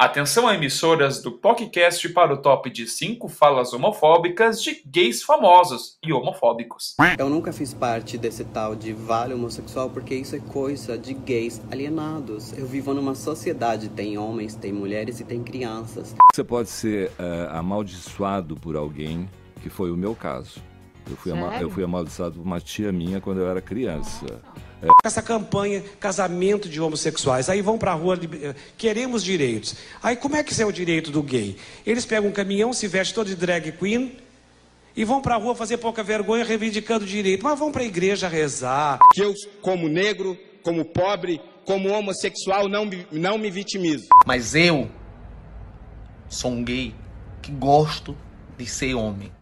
Atenção emissoras do podcast para o top de 5 falas homofóbicas de gays famosos e homofóbicos. Eu nunca fiz parte desse tal de vale homossexual porque isso é coisa de gays alienados. Eu vivo numa sociedade, tem homens, tem mulheres e tem crianças. Você pode ser uh, amaldiçoado por alguém, que foi o meu caso. Eu fui, ama eu fui amaldiçoado por uma tia minha quando eu era criança. É. Essa campanha, casamento de homossexuais. Aí vão pra rua, eh, queremos direitos. Aí como é que isso é o direito do gay? Eles pegam um caminhão, se vestem todo de drag queen e vão pra rua fazer pouca vergonha reivindicando direito. Mas vão pra igreja rezar. Que eu, como negro, como pobre, como homossexual, não, não me vitimizo. Mas eu sou um gay que gosto de ser homem.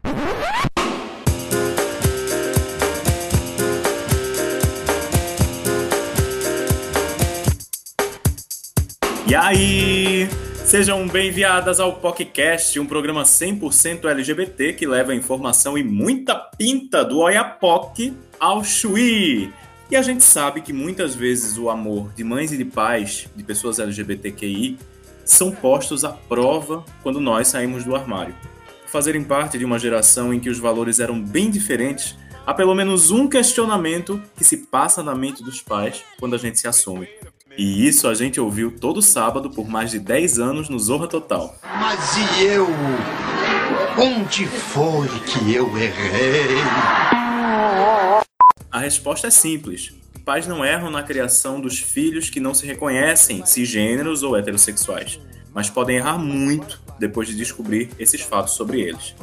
E aí? Sejam bem-vindas ao PocCast, um programa 100% LGBT que leva informação e muita pinta do Oiapoque ao Chuí. E a gente sabe que muitas vezes o amor de mães e de pais de pessoas LGBTQI são postos à prova quando nós saímos do armário. Fazerem parte de uma geração em que os valores eram bem diferentes, há pelo menos um questionamento que se passa na mente dos pais quando a gente se assume. E isso a gente ouviu todo sábado por mais de 10 anos no Zorra Total. Mas e eu? Onde foi que eu errei? A resposta é simples. Pais não erram na criação dos filhos que não se reconhecem cisgêneros ou heterossexuais, mas podem errar muito depois de descobrir esses fatos sobre eles.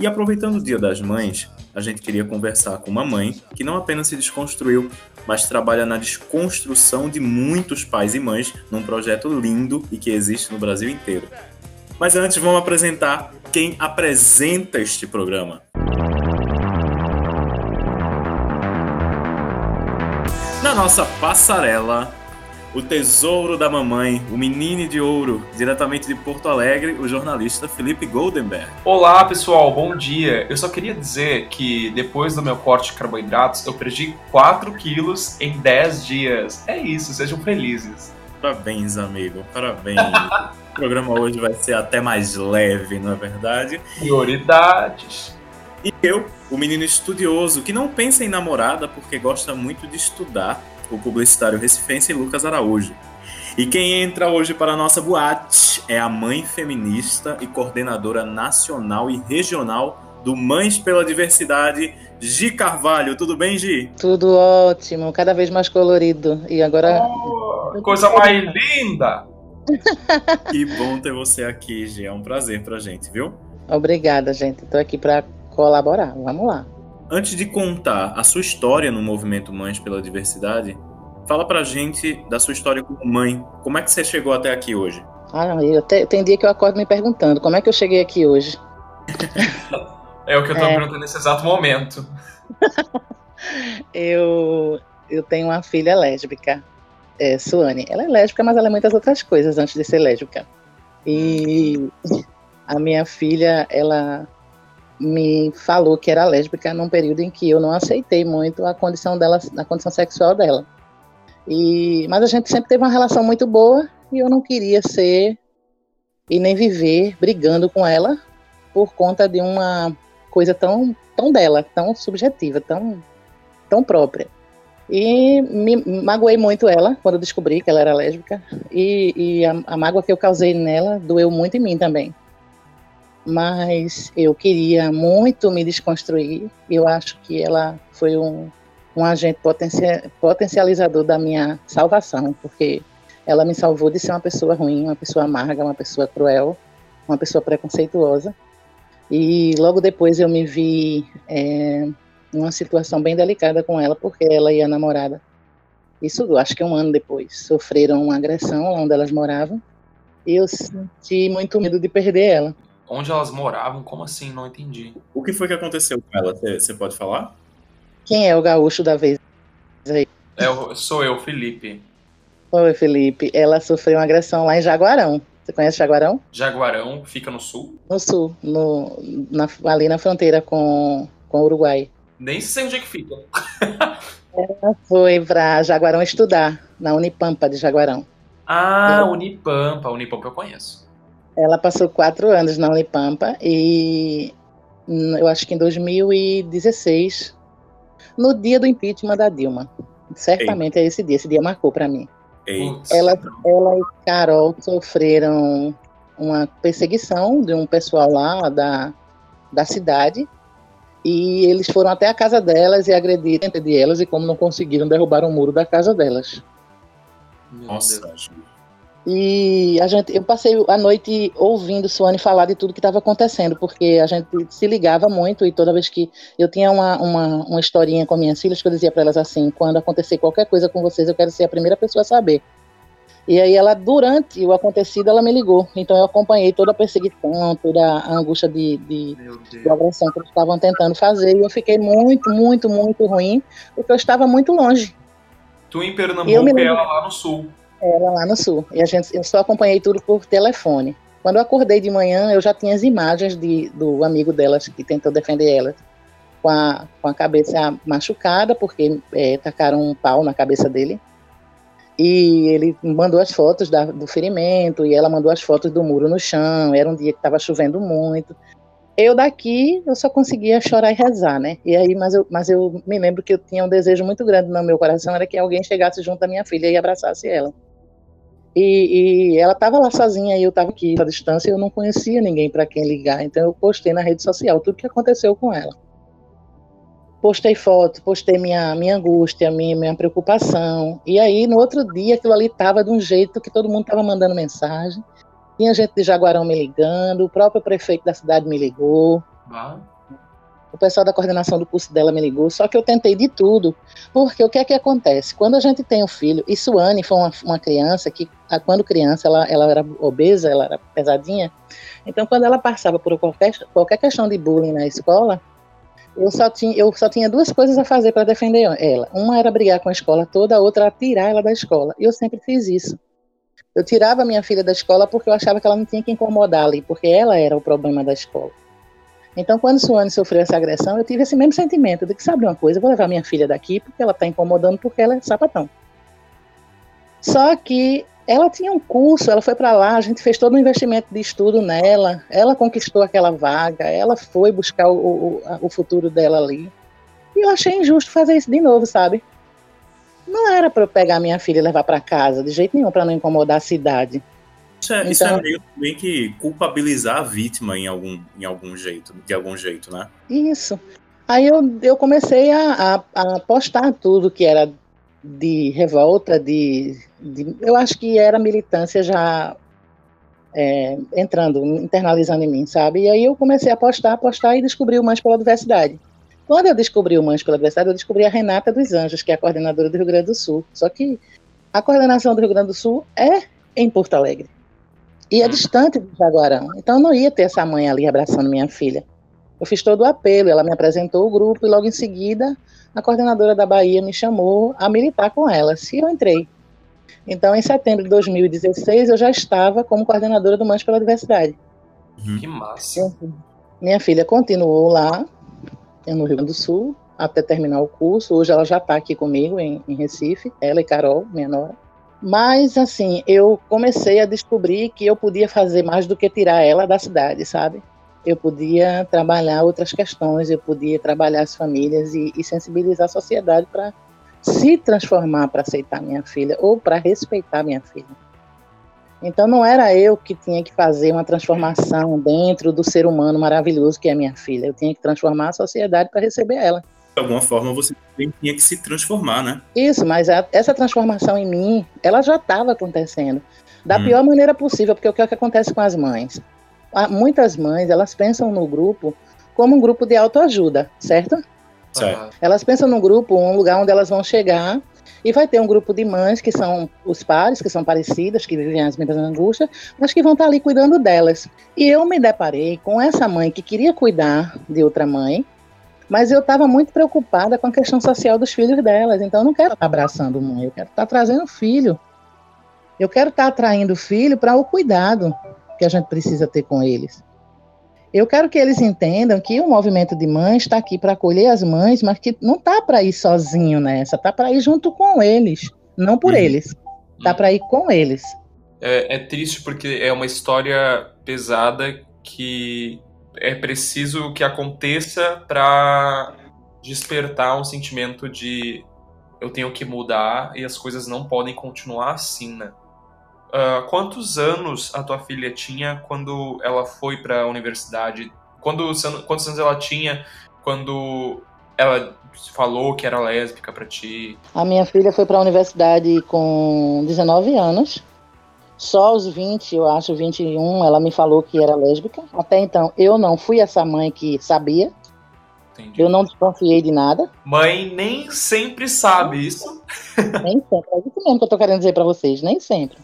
E aproveitando o Dia das Mães, a gente queria conversar com uma mãe que não apenas se desconstruiu, mas trabalha na desconstrução de muitos pais e mães num projeto lindo e que existe no Brasil inteiro. Mas antes vamos apresentar quem apresenta este programa. Na nossa passarela, o tesouro da mamãe, o menino de ouro, diretamente de Porto Alegre, o jornalista Felipe Goldenberg. Olá, pessoal, bom dia. Eu só queria dizer que depois do meu corte de carboidratos, eu perdi 4 quilos em 10 dias. É isso, sejam felizes. Parabéns, amigo, parabéns. o programa hoje vai ser até mais leve, não é verdade? Prioridades. E eu, o menino estudioso, que não pensa em namorada porque gosta muito de estudar o publicitário recifense Lucas Araújo. E quem entra hoje para a nossa boate é a mãe feminista e coordenadora nacional e regional do Mães pela Diversidade, Gi Carvalho. Tudo bem, Gi? Tudo ótimo, cada vez mais colorido. E agora. Oh, coisa mais linda! que bom ter você aqui, Gi. É um prazer pra gente, viu? Obrigada, gente. Estou aqui para colaborar. Vamos lá. Antes de contar a sua história no movimento Mães pela Diversidade, fala pra gente da sua história como mãe. Como é que você chegou até aqui hoje? Ah, eu te, tem dia que eu acordo me perguntando como é que eu cheguei aqui hoje. é o que eu tô é. perguntando nesse exato momento. eu, eu tenho uma filha lésbica, é, Suane. Ela é lésbica, mas ela é muitas outras coisas antes de ser lésbica. E a minha filha, ela me falou que era lésbica num período em que eu não aceitei muito a condição dela, a condição sexual dela. E, mas a gente sempre teve uma relação muito boa e eu não queria ser e nem viver brigando com ela por conta de uma coisa tão, tão dela, tão subjetiva, tão, tão própria. E me magoei muito ela quando descobri que ela era lésbica. E, e a, a mágoa que eu causei nela doeu muito em mim também mas eu queria muito me desconstruir. Eu acho que ela foi um, um agente potencializador da minha salvação, porque ela me salvou de ser uma pessoa ruim, uma pessoa amarga, uma pessoa cruel, uma pessoa preconceituosa. E logo depois eu me vi é, numa situação bem delicada com ela, porque ela e a namorada, isso acho que um ano depois, sofreram uma agressão onde elas moravam. E eu senti muito medo de perder ela. Onde elas moravam? Como assim? Não entendi. O que foi que aconteceu com ela? Você pode falar? Quem é o gaúcho da vez aí? É, sou eu, Felipe. Oi, Felipe. Ela sofreu uma agressão lá em Jaguarão. Você conhece Jaguarão? Jaguarão fica no sul? No sul, no, na, ali na fronteira com, com o Uruguai. Nem sei onde é que fica. Ela foi para Jaguarão estudar, na Unipampa de Jaguarão. Ah. Unipampa. Unipampa eu conheço. Ela passou quatro anos na Unipampa e eu acho que em 2016, no dia do impeachment da Dilma. Certamente Ei. é esse dia. Esse dia marcou para mim. Ela, ela e Carol sofreram uma perseguição de um pessoal lá da, da cidade e eles foram até a casa delas e agrediram entre elas e como não conseguiram derrubar o muro da casa delas. Nossa, e a gente, eu passei a noite ouvindo Suane falar de tudo que estava acontecendo, porque a gente se ligava muito e toda vez que eu tinha uma, uma, uma historinha com minhas filhas que eu dizia para elas assim: quando acontecer qualquer coisa com vocês, eu quero ser a primeira pessoa a saber. E aí ela, durante o acontecido, ela me ligou. Então eu acompanhei toda a perseguição, toda a angústia de, de, de agressão que eles estavam tentando fazer. E eu fiquei muito, muito, muito ruim, porque eu estava muito longe. Tu em Pernambuco e ela lá no sul. Era lá no sul. E a gente, eu só acompanhei tudo por telefone. Quando eu acordei de manhã, eu já tinha as imagens de, do amigo delas que tentou defender elas, com a, com a cabeça machucada, porque é, tacaram um pau na cabeça dele. E ele mandou as fotos da, do ferimento, e ela mandou as fotos do muro no chão. Era um dia que estava chovendo muito. Eu daqui, eu só conseguia chorar e rezar, né? E aí, mas eu, mas eu me lembro que eu tinha um desejo muito grande no meu coração, era que alguém chegasse junto da minha filha e abraçasse ela. E, e ela estava lá sozinha e eu estava aqui à distância eu não conhecia ninguém para quem ligar. Então eu postei na rede social tudo que aconteceu com ela. Postei foto, postei minha, minha angústia, minha, minha preocupação. E aí, no outro dia, aquilo ali estava de um jeito que todo mundo estava mandando mensagem. Tinha gente de Jaguarão me ligando, o próprio prefeito da cidade me ligou. Ah o pessoal da coordenação do curso dela me ligou, só que eu tentei de tudo, porque o que é que acontece? Quando a gente tem um filho, e Suane foi uma, uma criança que, quando criança, ela, ela era obesa, ela era pesadinha, então quando ela passava por qualquer, qualquer questão de bullying na escola, eu só tinha, eu só tinha duas coisas a fazer para defender ela. Uma era brigar com a escola toda, a outra era tirar ela da escola. E eu sempre fiz isso. Eu tirava minha filha da escola porque eu achava que ela não tinha que incomodar ali, porque ela era o problema da escola. Então, quando Suane sofreu essa agressão, eu tive esse mesmo sentimento de que, sabe uma coisa, eu vou levar minha filha daqui porque ela está incomodando, porque ela é sapatão. Só que ela tinha um curso, ela foi para lá, a gente fez todo um investimento de estudo nela, ela conquistou aquela vaga, ela foi buscar o, o, o futuro dela ali. E eu achei injusto fazer isso de novo, sabe? Não era para eu pegar minha filha e levar para casa, de jeito nenhum, para não incomodar a cidade. Isso é, então, isso é meio, meio, que culpabilizar a vítima em algum, em algum jeito, de algum jeito, né? Isso. Aí eu, eu comecei a, a, a postar tudo que era de revolta, de, de, eu acho que era militância já é, entrando, internalizando em mim, sabe? E aí eu comecei a postar, a postar e descobri o Mães pela Diversidade. Quando eu descobri o Mães pela Diversidade, eu descobri a Renata dos Anjos, que é a coordenadora do Rio Grande do Sul. Só que a coordenação do Rio Grande do Sul é em Porto Alegre. E é distante de Jaguarão. Então eu não ia ter essa mãe ali abraçando minha filha. Eu fiz todo o apelo, ela me apresentou o grupo e logo em seguida a coordenadora da Bahia me chamou a militar com ela. E eu entrei. Então, em setembro de 2016, eu já estava como coordenadora do Mães pela Diversidade. Uhum. Que massa. Minha filha continuou lá, no Rio Grande do Sul, até terminar o curso. Hoje ela já está aqui comigo em, em Recife, ela e Carol, minha nora. Mas, assim, eu comecei a descobrir que eu podia fazer mais do que tirar ela da cidade, sabe? Eu podia trabalhar outras questões, eu podia trabalhar as famílias e, e sensibilizar a sociedade para se transformar para aceitar minha filha ou para respeitar minha filha. Então não era eu que tinha que fazer uma transformação dentro do ser humano maravilhoso que é minha filha. Eu tinha que transformar a sociedade para receber ela de alguma forma você também tinha que se transformar, né? Isso, mas a, essa transformação em mim, ela já estava acontecendo. Da hum. pior maneira possível, porque o que, é que acontece com as mães? Muitas mães, elas pensam no grupo como um grupo de autoajuda, certo? Certo. Elas pensam no grupo, um lugar onde elas vão chegar e vai ter um grupo de mães que são os pares, que são parecidas, que vivem as mesmas angústias, mas que vão estar ali cuidando delas. E eu me deparei com essa mãe que queria cuidar de outra mãe, mas eu estava muito preocupada com a questão social dos filhos delas. Então eu não quero estar abraçando mãe, eu quero estar trazendo filho. Eu quero estar atraindo o filho para o cuidado que a gente precisa ter com eles. Eu quero que eles entendam que o movimento de mães está aqui para acolher as mães, mas que não está para ir sozinho nessa, está para ir junto com eles, não por uhum. eles. Tá para ir com eles. É, é triste porque é uma história pesada que é preciso que aconteça para despertar um sentimento de eu tenho que mudar e as coisas não podem continuar assim, né? Uh, quantos anos a tua filha tinha quando ela foi para a universidade? Quando, quantos anos ela tinha quando ela falou que era lésbica para ti? A minha filha foi para a universidade com 19 anos. Só aos 20, eu acho, 21, ela me falou que era lésbica. Até então, eu não fui essa mãe que sabia. Entendi. Eu não desconfiei de nada. Mãe nem sempre sabe isso. Nem sempre. É isso mesmo que eu tô querendo dizer para vocês, nem sempre.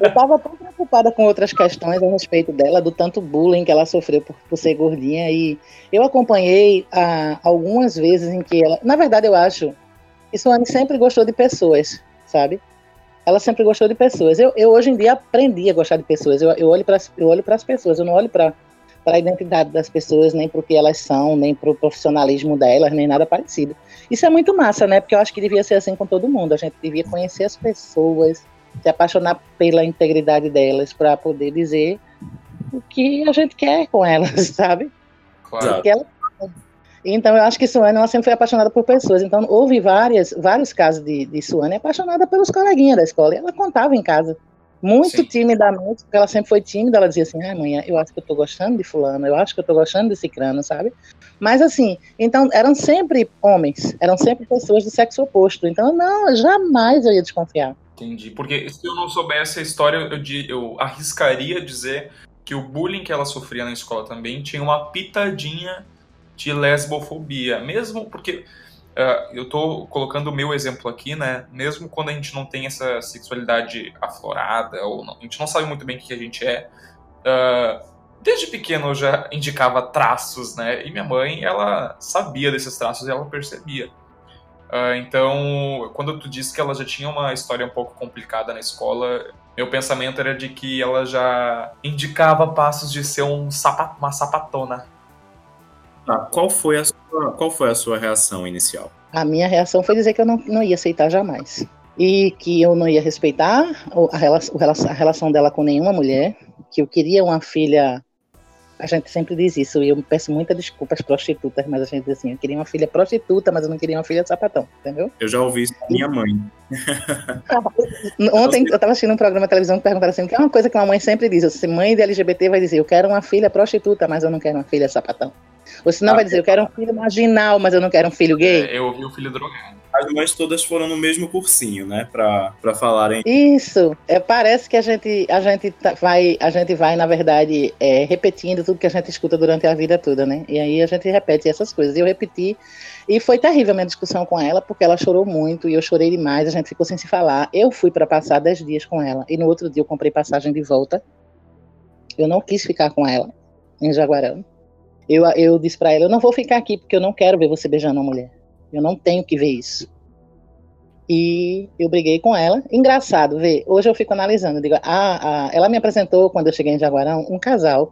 Eu estava tão preocupada com outras questões a respeito dela, do tanto bullying que ela sofreu por, por ser gordinha. E eu acompanhei ah, algumas vezes em que ela. Na verdade, eu acho. Isso Anne sempre gostou de pessoas, sabe? Ela sempre gostou de pessoas. Eu, eu hoje em dia aprendi a gostar de pessoas. Eu, eu olho para as pessoas, eu não olho para a identidade das pessoas, nem para o que elas são, nem para o profissionalismo delas, nem nada parecido. Isso é muito massa, né? Porque eu acho que devia ser assim com todo mundo. A gente devia conhecer as pessoas, se apaixonar pela integridade delas para poder dizer o que a gente quer com elas, sabe? Claro. Ela... Então eu acho que Suane ela sempre foi apaixonada por pessoas. Então houve várias, vários casos de, de Suane apaixonada pelos coleguinhas da escola. E ela contava em casa muito Sim. timidamente, porque ela sempre foi tímida, ela dizia assim, ah, mãe, eu acho que eu tô gostando de fulano, eu acho que eu tô gostando desse crânio, sabe? Mas assim, então eram sempre homens, eram sempre pessoas do sexo oposto, então não, jamais eu ia desconfiar. Entendi. Porque se eu não soubesse a história, eu, eu arriscaria dizer que o bullying que ela sofria na escola também tinha uma pitadinha de lesbofobia. Mesmo porque. Uh, eu tô colocando o meu exemplo aqui, né? Mesmo quando a gente não tem essa sexualidade aflorada, ou não, a gente não sabe muito bem o que a gente é. Uh, desde pequeno eu já indicava traços, né? E minha mãe, ela sabia desses traços e ela percebia. Uh, então, quando tu disse que ela já tinha uma história um pouco complicada na escola, meu pensamento era de que ela já indicava passos de ser um sapat uma sapatona. Ah, qual, foi a sua, qual foi a sua reação inicial? A minha reação foi dizer que eu não, não ia aceitar jamais. E que eu não ia respeitar a relação, a relação dela com nenhuma mulher, que eu queria uma filha a gente sempre diz isso, e eu peço muita desculpa às prostitutas, mas a gente diz assim, eu queria uma filha prostituta, mas eu não queria uma filha de sapatão, entendeu? Eu já ouvi isso da minha mãe. Ontem eu estava assistindo um programa de televisão que perguntaram assim, que é uma coisa que uma mãe sempre diz, se mãe de LGBT vai dizer, eu quero uma filha prostituta, mas eu não quero uma filha sapatão. Ou senão ah, vai dizer, eu quero um filho marginal, mas eu não quero um filho gay. É, eu ouvi o filho drogado as mães todas foram no mesmo cursinho, né? Pra, pra falarem. Isso. É, parece que a gente, a gente tá, vai, a gente vai, na verdade, é, repetindo tudo que a gente escuta durante a vida toda, né? E aí a gente repete essas coisas. E eu repeti. E foi terrível a minha discussão com ela, porque ela chorou muito e eu chorei demais, a gente ficou sem se falar. Eu fui para passar 10 dias com ela. E no outro dia eu comprei passagem de volta. Eu não quis ficar com ela em Jaguarão. Eu, eu disse para ela: eu não vou ficar aqui porque eu não quero ver você beijando uma mulher. Eu não tenho que ver isso. E eu briguei com ela. Engraçado, ver. Hoje eu fico analisando. Digo, ah, ah, ela me apresentou, quando eu cheguei em Jaguarão, um casal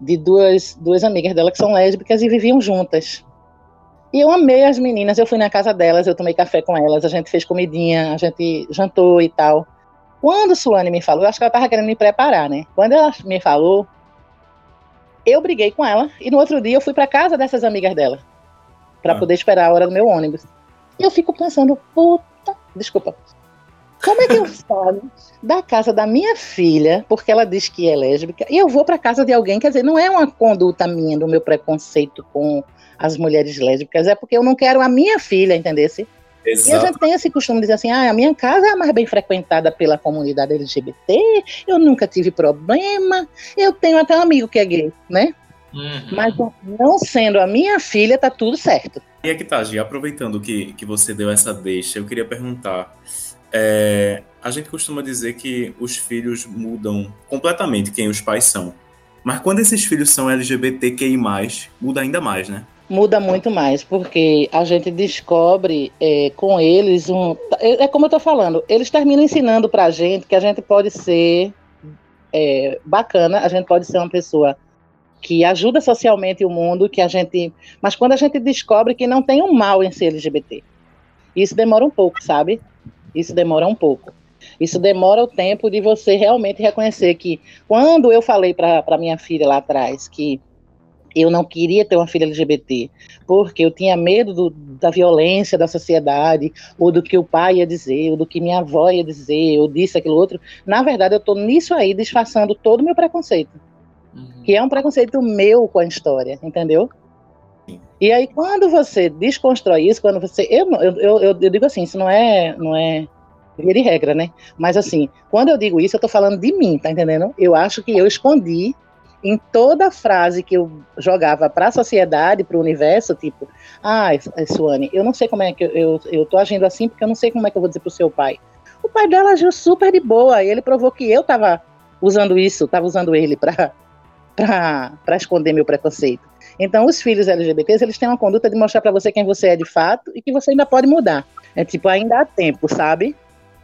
de duas, duas amigas dela que são lésbicas e viviam juntas. E eu amei as meninas. Eu fui na casa delas, eu tomei café com elas, a gente fez comidinha, a gente jantou e tal. Quando Suane me falou, eu acho que ela estava querendo me preparar, né? Quando ela me falou, eu briguei com ela e no outro dia eu fui para casa dessas amigas dela para ah. poder esperar a hora do meu ônibus. E eu fico pensando, puta, desculpa. Como é que eu saio da casa da minha filha, porque ela diz que é lésbica, e eu vou para casa de alguém, quer dizer, não é uma conduta minha do meu preconceito com as mulheres lésbicas, é porque eu não quero a minha filha, entendesse? Exato. E a gente tem esse costume de dizer assim, ah, a minha casa é a mais bem frequentada pela comunidade LGBT, eu nunca tive problema, eu tenho até um amigo que é gay, né? Uhum. Mas não sendo a minha filha, tá tudo certo. E aqui tá, Gi, aproveitando que, que você deu essa deixa, eu queria perguntar. É, a gente costuma dizer que os filhos mudam completamente quem os pais são. Mas quando esses filhos são LGBTQI, muda ainda mais, né? Muda muito mais, porque a gente descobre é, com eles um. É, é, como eu tô falando, eles terminam ensinando pra gente que a gente pode ser é, bacana, a gente pode ser uma pessoa que ajuda socialmente o mundo, que a gente, mas quando a gente descobre que não tem um mal em ser LGBT, isso demora um pouco, sabe? Isso demora um pouco. Isso demora o tempo de você realmente reconhecer que quando eu falei para minha filha lá atrás que eu não queria ter uma filha LGBT, porque eu tinha medo do, da violência da sociedade, ou do que o pai ia dizer, ou do que minha avó ia dizer, ou disso, aquilo outro. Na verdade, eu estou nisso aí, disfarçando todo o meu preconceito. Uhum. Que é um preconceito meu com a história, entendeu? E aí, quando você desconstrói isso, quando você. Eu, eu, eu, eu digo assim, isso não é, não é via de regra, né? Mas assim, quando eu digo isso, eu tô falando de mim, tá entendendo? Eu acho que eu escondi em toda frase que eu jogava para a sociedade, para o universo, tipo, ah, Suane, eu não sei como é que eu, eu, eu tô agindo assim porque eu não sei como é que eu vou dizer pro seu pai. O pai dela agiu super de boa e ele provou que eu tava usando isso, tava usando ele para para esconder meu preconceito. Então, os filhos LGBTs, eles têm uma conduta de mostrar para você quem você é de fato e que você ainda pode mudar. É tipo, ainda há tempo, sabe?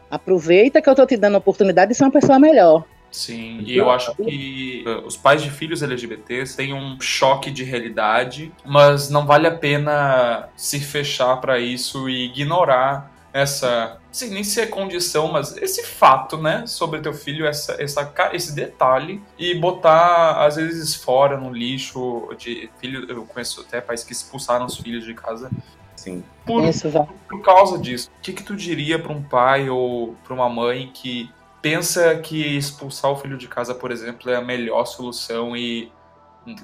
Aproveita que eu tô te dando a oportunidade de ser uma pessoa melhor. Sim, e eu acho que uh, os pais de filhos LGBTs têm um choque de realidade, mas não vale a pena se fechar para isso e ignorar essa, sim, nem se é condição, mas esse fato, né, sobre teu filho, essa, essa, esse detalhe, e botar, às vezes, fora no lixo de filho. Eu conheço até pais que expulsaram os filhos de casa Sim. Por, por causa disso, o que, que tu diria para um pai ou para uma mãe que pensa que expulsar o filho de casa, por exemplo, é a melhor solução e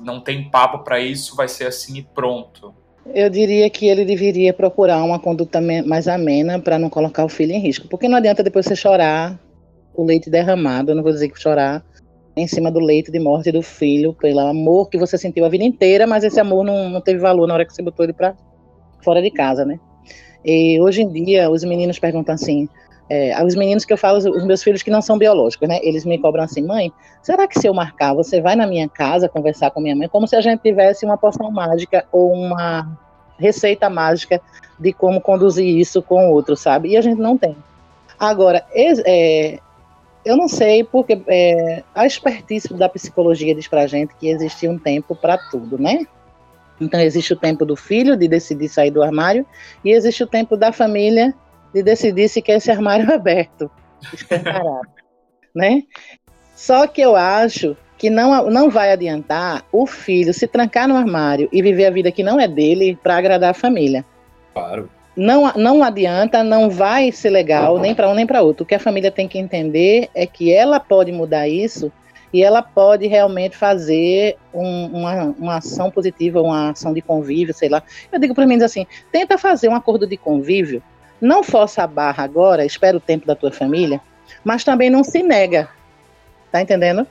não tem papo para isso, vai ser assim e pronto? Eu diria que ele deveria procurar uma conduta mais amena para não colocar o filho em risco, porque não adianta depois você chorar o leite derramado, eu não vou dizer que chorar em cima do leito de morte do filho, pelo amor que você sentiu a vida inteira, mas esse amor não, não teve valor na hora que você botou ele para fora de casa, né? E hoje em dia, os meninos perguntam assim, é, os meninos que eu falo, os meus filhos que não são biológicos, né? Eles me cobram assim, mãe, será que se eu marcar, você vai na minha casa conversar com minha mãe, como se a gente tivesse uma poção mágica ou uma receita mágica de como conduzir isso com o outro, sabe? E a gente não tem. Agora, é, eu não sei porque é, a expertise da psicologia diz pra gente que existe um tempo para tudo, né? Então existe o tempo do filho de decidir sair do armário e existe o tempo da família de decidir se quer esse armário aberto, escancarado, né? Só que eu acho que não, não vai adiantar o filho se trancar no armário e viver a vida que não é dele para agradar a família. Claro. Não, não adianta, não vai ser legal nem para um nem para outro. O que a família tem que entender é que ela pode mudar isso e ela pode realmente fazer um, uma, uma ação positiva, uma ação de convívio, sei lá. Eu digo para mim assim: tenta fazer um acordo de convívio, não força a barra agora, espera o tempo da tua família, mas também não se nega. Tá entendendo?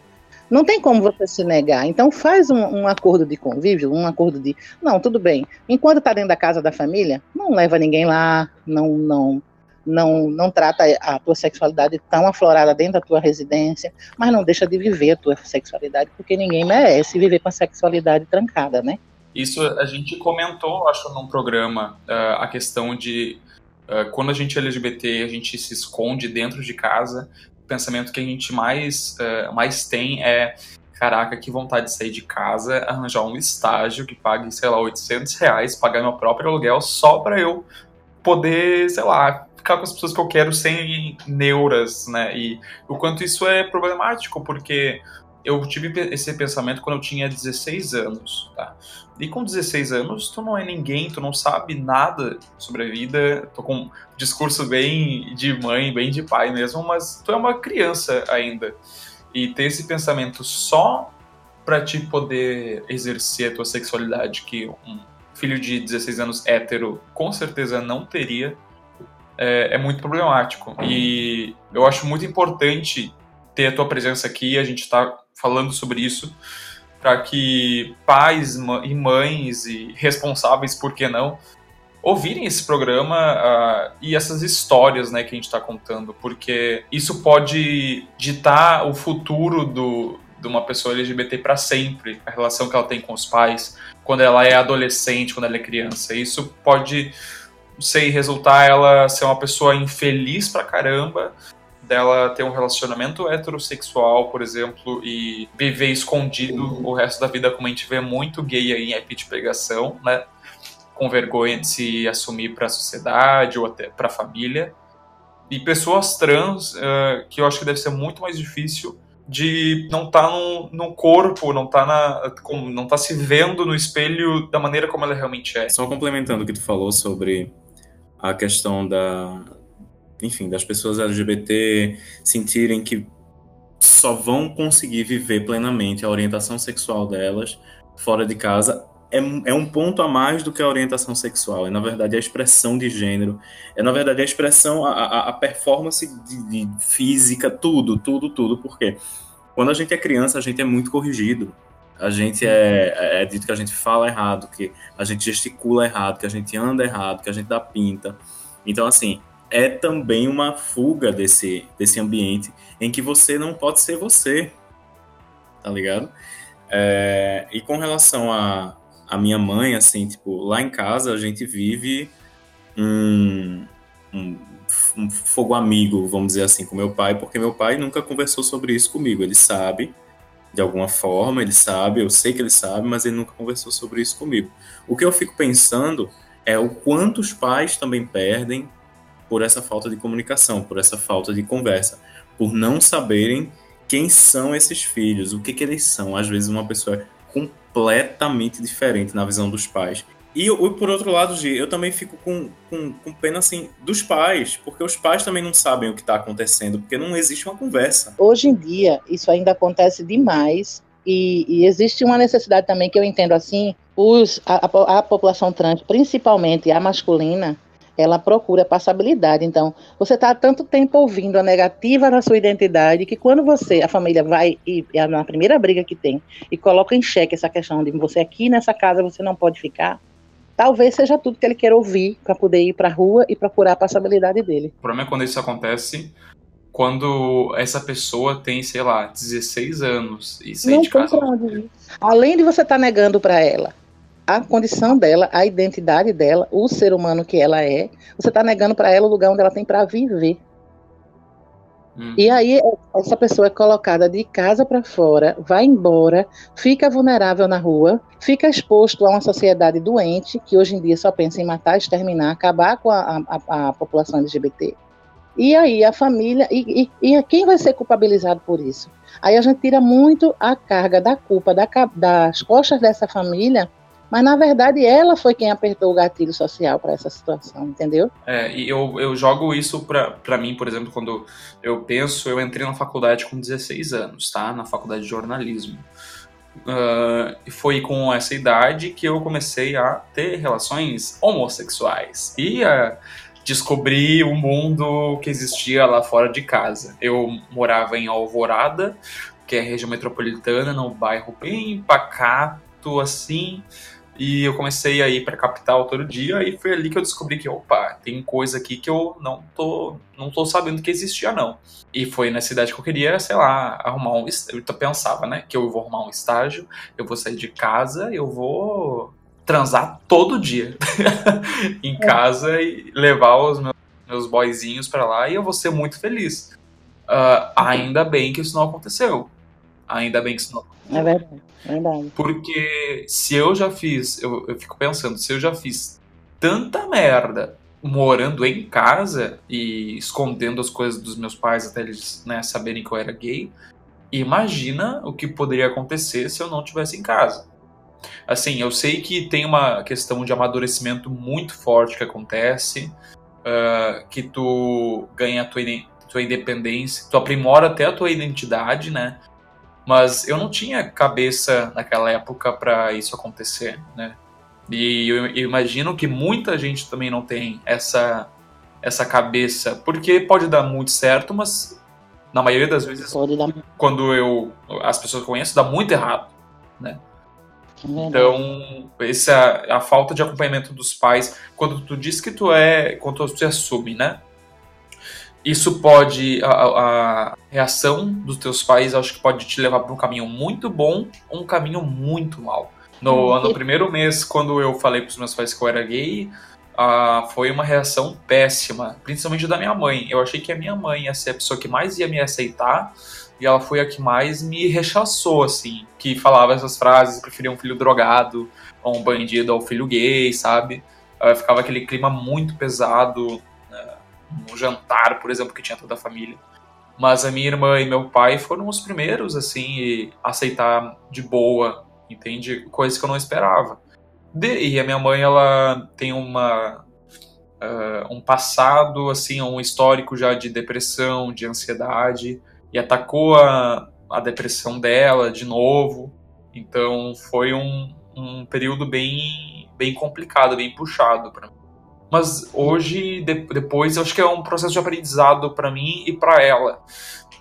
Não tem como você se negar. Então faz um, um, acordo de convívio, um acordo de, não, tudo bem. Enquanto está dentro da casa da família, não leva ninguém lá, não, não não, não trata a tua sexualidade tão aflorada dentro da tua residência, mas não deixa de viver a tua sexualidade, porque ninguém merece viver com a sexualidade trancada, né? Isso a gente comentou, acho, num programa, uh, a questão de uh, quando a gente é LGBT, a gente se esconde dentro de casa. O pensamento que a gente mais, uh, mais tem é caraca, que vontade de sair de casa, arranjar um estágio que pague, sei lá, 800 reais, pagar meu próprio aluguel só para eu poder, sei lá, ficar com as pessoas que eu quero sem neuras, né? E o quanto isso é problemático, porque eu tive esse pensamento quando eu tinha 16 anos, tá? E com 16 anos, tu não é ninguém, tu não sabe nada sobre a vida, tô com um discurso bem de mãe, bem de pai mesmo, mas tu é uma criança ainda. E ter esse pensamento só para te poder exercer a tua sexualidade que um filho de 16 anos hétero com certeza não teria, é, é, muito problemático. E eu acho muito importante ter a tua presença aqui, a gente está falando sobre isso, para que pais e mães e responsáveis, por que não, ouvirem esse programa uh, e essas histórias né, que a gente está contando, porque isso pode ditar o futuro do, de uma pessoa LGBT para sempre, a relação que ela tem com os pais, quando ela é adolescente, quando ela é criança. Isso pode sei, resultar ela ser uma pessoa infeliz pra caramba, dela ter um relacionamento heterossexual, por exemplo, e viver escondido o resto da vida, como a gente vê muito gay aí em app de pegação, né? Com vergonha de se assumir para a sociedade ou até para a família. E pessoas trans, uh, que eu acho que deve ser muito mais difícil de não estar tá no, no, corpo, não tá na, não tá se vendo no espelho da maneira como ela realmente é. Só complementando o que tu falou sobre a questão da, enfim, das pessoas LGBT sentirem que só vão conseguir viver plenamente a orientação sexual delas fora de casa é, é um ponto a mais do que a orientação sexual. É, na verdade, a expressão de gênero. É, na verdade, a expressão, a, a performance de, de física, tudo, tudo, tudo. Porque quando a gente é criança, a gente é muito corrigido. A gente é, é, é dito que a gente fala errado, que a gente gesticula errado, que a gente anda errado, que a gente dá pinta. Então, assim, é também uma fuga desse, desse ambiente em que você não pode ser você, tá ligado? É, e com relação a, a minha mãe, assim, tipo, lá em casa a gente vive um, um, um fogo amigo, vamos dizer assim, com meu pai, porque meu pai nunca conversou sobre isso comigo. Ele sabe, de alguma forma, ele sabe, eu sei que ele sabe, mas ele nunca conversou sobre isso comigo. O que eu fico pensando é o quanto os pais também perdem por essa falta de comunicação, por essa falta de conversa, por não saberem quem são esses filhos, o que, que eles são. Às vezes uma pessoa é completamente diferente na visão dos pais. E por outro lado, Gi, eu também fico com, com, com, pena assim dos pais, porque os pais também não sabem o que está acontecendo, porque não existe uma conversa. Hoje em dia, isso ainda acontece demais. E, e existe uma necessidade também que eu entendo assim: os, a, a, a população trans, principalmente a masculina, ela procura passabilidade. Então, você está tanto tempo ouvindo a negativa na sua identidade que quando você, a família vai e é na primeira briga que tem e coloca em xeque essa questão de você aqui nessa casa você não pode ficar, talvez seja tudo que ele quer ouvir para poder ir para a rua e procurar a passabilidade dele. O problema é quando isso acontece quando essa pessoa tem, sei lá, 16 anos e sai de casa. Além de você estar tá negando para ela a condição dela, a identidade dela, o ser humano que ela é, você está negando para ela o lugar onde ela tem para viver. Hum. E aí essa pessoa é colocada de casa para fora, vai embora, fica vulnerável na rua, fica exposto a uma sociedade doente que hoje em dia só pensa em matar, exterminar, acabar com a, a, a população LGBT. E aí a família e, e, e, quem vai ser culpabilizado por isso? Aí a gente tira muito a carga da culpa da, das costas dessa família mas na verdade ela foi quem apertou o gatilho social para essa situação, entendeu? É, e eu, eu jogo isso para mim, por exemplo, quando eu penso, eu entrei na faculdade com 16 anos, tá? Na faculdade de jornalismo. Uh, e foi com essa idade que eu comecei a ter relações homossexuais. E a descobri o um mundo que existia lá fora de casa. Eu morava em Alvorada, que é região metropolitana, num bairro bem pacato, assim, e eu comecei a ir para capital todo dia e foi ali que eu descobri que, opa, tem coisa aqui que eu não tô, não tô sabendo que existia não. E foi na cidade que eu queria, sei lá, arrumar um, eu pensava, né, que eu vou arrumar um estágio, eu vou sair de casa, eu vou transar todo dia em casa e levar os meus, meus boyzinhos para lá e eu vou ser muito feliz. Uh, ainda bem que isso não aconteceu. Ainda bem que isso não. É verdade. Verdade. Porque se eu já fiz, eu, eu fico pensando, se eu já fiz tanta merda morando em casa e escondendo as coisas dos meus pais até eles né, saberem que eu era gay, imagina o que poderia acontecer se eu não tivesse em casa. Assim, eu sei que tem uma questão de amadurecimento muito forte que acontece, uh, que tu ganha a tua, tua independência, tu aprimora até a tua identidade, né? Mas eu não tinha cabeça naquela época para isso acontecer, né? E eu, eu, imagino que muita gente também não tem essa essa cabeça, porque pode dar muito certo, mas na maioria das vezes quando eu as pessoas conheço dá muito errado, né? É então, essa a falta de acompanhamento dos pais, quando tu diz que tu é, quando tu assume, né? Isso pode a, a, reação dos teus pais acho que pode te levar para um caminho muito bom ou um caminho muito mal. No, no primeiro mês quando eu falei para os meus pais que eu era gay uh, foi uma reação péssima principalmente da minha mãe. Eu achei que a minha mãe ia ser a pessoa que mais ia me aceitar e ela foi a que mais me rechaçou assim que falava essas frases preferia um filho drogado ou um bandido ao filho gay sabe? Uh, ficava aquele clima muito pesado um jantar, por exemplo, que tinha toda a família. Mas a minha irmã e meu pai foram os primeiros, assim, a aceitar de boa, entende? Coisas que eu não esperava. De, e a minha mãe, ela tem uma, uh, um passado, assim, um histórico já de depressão, de ansiedade, e atacou a, a depressão dela de novo. Então foi um, um período bem, bem complicado, bem puxado para mim. Mas hoje, de, depois, eu acho que é um processo de aprendizado para mim e para ela.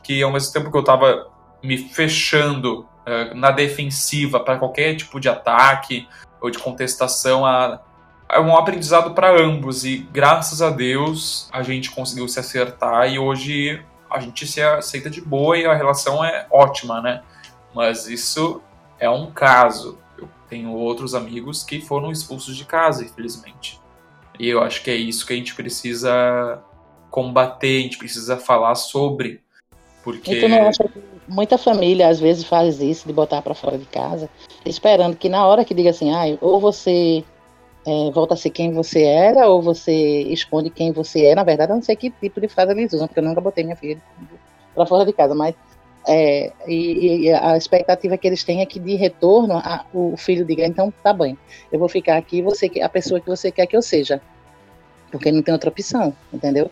Que ao mesmo tempo que eu estava me fechando uh, na defensiva para qualquer tipo de ataque ou de contestação, a, é um aprendizado para ambos. E graças a Deus a gente conseguiu se acertar e hoje a gente se aceita de boa e a relação é ótima, né? Mas isso é um caso. Eu tenho outros amigos que foram expulsos de casa, infelizmente. E eu acho que é isso que a gente precisa combater, a gente precisa falar sobre. Porque. Então, não que muita família às vezes faz isso de botar para fora de casa, esperando que na hora que diga assim, ah, ou você é, volta a ser quem você era, ou você esconde quem você é. Na verdade, eu não sei que tipo de frase eles usam, porque eu nunca botei minha filha para fora de casa, mas é, e, e, a expectativa que eles têm é que de retorno a, o filho diga, então tá bem, eu vou ficar aqui, você a pessoa que você quer que eu seja, porque não tem outra opção, entendeu?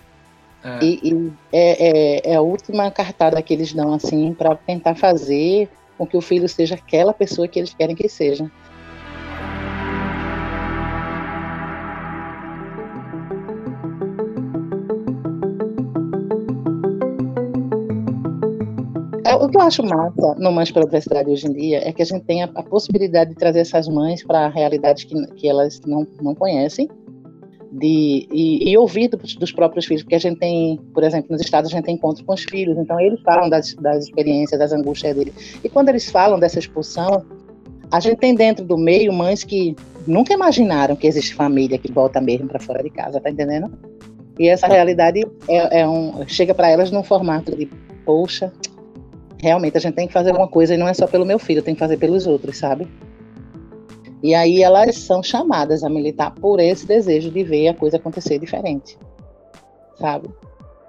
É. E, e é, é, é, a última cartada que eles dão assim para tentar fazer com que o filho seja aquela pessoa que eles querem que seja. Que eu acho massa no Mães pela Diversidade hoje em dia é que a gente tem a, a possibilidade de trazer essas mães para realidades que, que elas não, não conhecem de, e, e ouvir dos, dos, próprios filhos, porque a gente tem, por exemplo, nos estados a gente tem encontro com os filhos, então eles falam das, das experiências, das angústias deles. E quando eles falam dessa expulsão, a gente tem dentro do meio mães que nunca imaginaram que existe família que volta mesmo para fora de casa, tá entendendo? E essa realidade é, é um, chega para elas num formato de, poxa, realmente a gente tem que fazer alguma coisa e não é só pelo meu filho, tem que fazer pelos outros, sabe? E aí elas são chamadas a militar por esse desejo de ver a coisa acontecer diferente, sabe?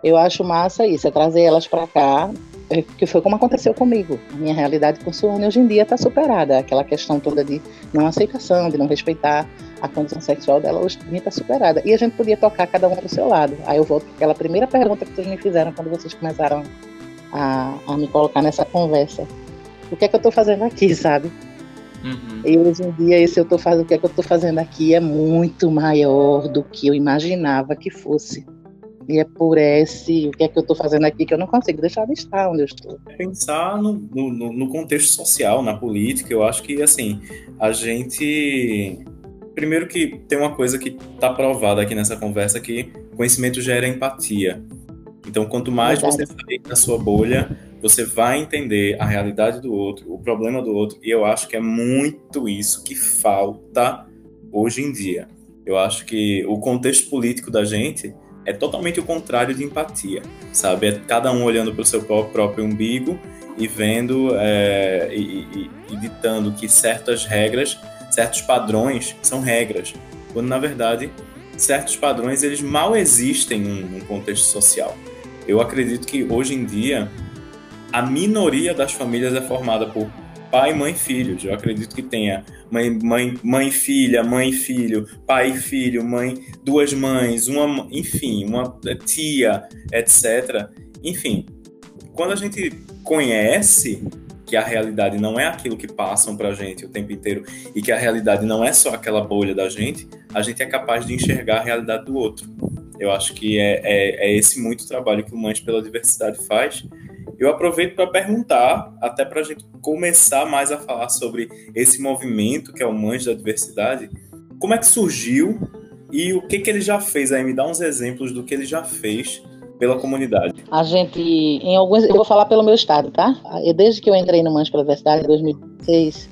Eu acho massa isso, é trazer elas para cá, é, que foi como aconteceu comigo. A minha realidade com Suane hoje em dia está superada. Aquela questão toda de não aceitação, de não respeitar a condição sexual dela, hoje em dia está superada. E a gente podia tocar cada um do seu lado. Aí eu volto para aquela primeira pergunta que vocês me fizeram quando vocês começaram a, a me colocar nessa conversa. O que é que eu estou fazendo aqui, sabe? Uhum. E hoje em dia, esse eu tô fazendo, o que é que eu estou fazendo aqui é muito maior do que eu imaginava que fosse. E é por esse, o que é que eu estou fazendo aqui, que eu não consigo deixar de estar onde eu estou. Pensar no, no, no contexto social, na política, eu acho que, assim, a gente. Primeiro que tem uma coisa que está provada aqui nessa conversa, que conhecimento gera empatia. Então, quanto mais Verdade. você sair da sua bolha, você vai entender a realidade do outro, o problema do outro, e eu acho que é muito isso que falta hoje em dia. Eu acho que o contexto político da gente é totalmente o contrário de empatia, sabe? É cada um olhando para o seu próprio umbigo e vendo é, e, e, e ditando que certas regras, certos padrões são regras, quando na verdade certos padrões eles mal existem num contexto social. Eu acredito que hoje em dia a minoria das famílias é formada por pai, mãe, filhos. Eu acredito que tenha mãe, mãe, mãe, filha, mãe, filho, pai, filho, mãe, duas mães, uma, enfim, uma tia, etc. Enfim, quando a gente conhece que a realidade não é aquilo que passam pra gente o tempo inteiro e que a realidade não é só aquela bolha da gente, a gente é capaz de enxergar a realidade do outro. Eu acho que é, é, é esse muito trabalho que o Mães pela Diversidade faz. Eu aproveito para perguntar, até para a gente começar mais a falar sobre esse movimento que é o Mães da Diversidade, como é que surgiu e o que, que ele já fez aí? Me dá uns exemplos do que ele já fez pela comunidade. A gente, em alguns, eu vou falar pelo meu estado, tá? desde que eu entrei no Mães pela Diversidade, em 2006,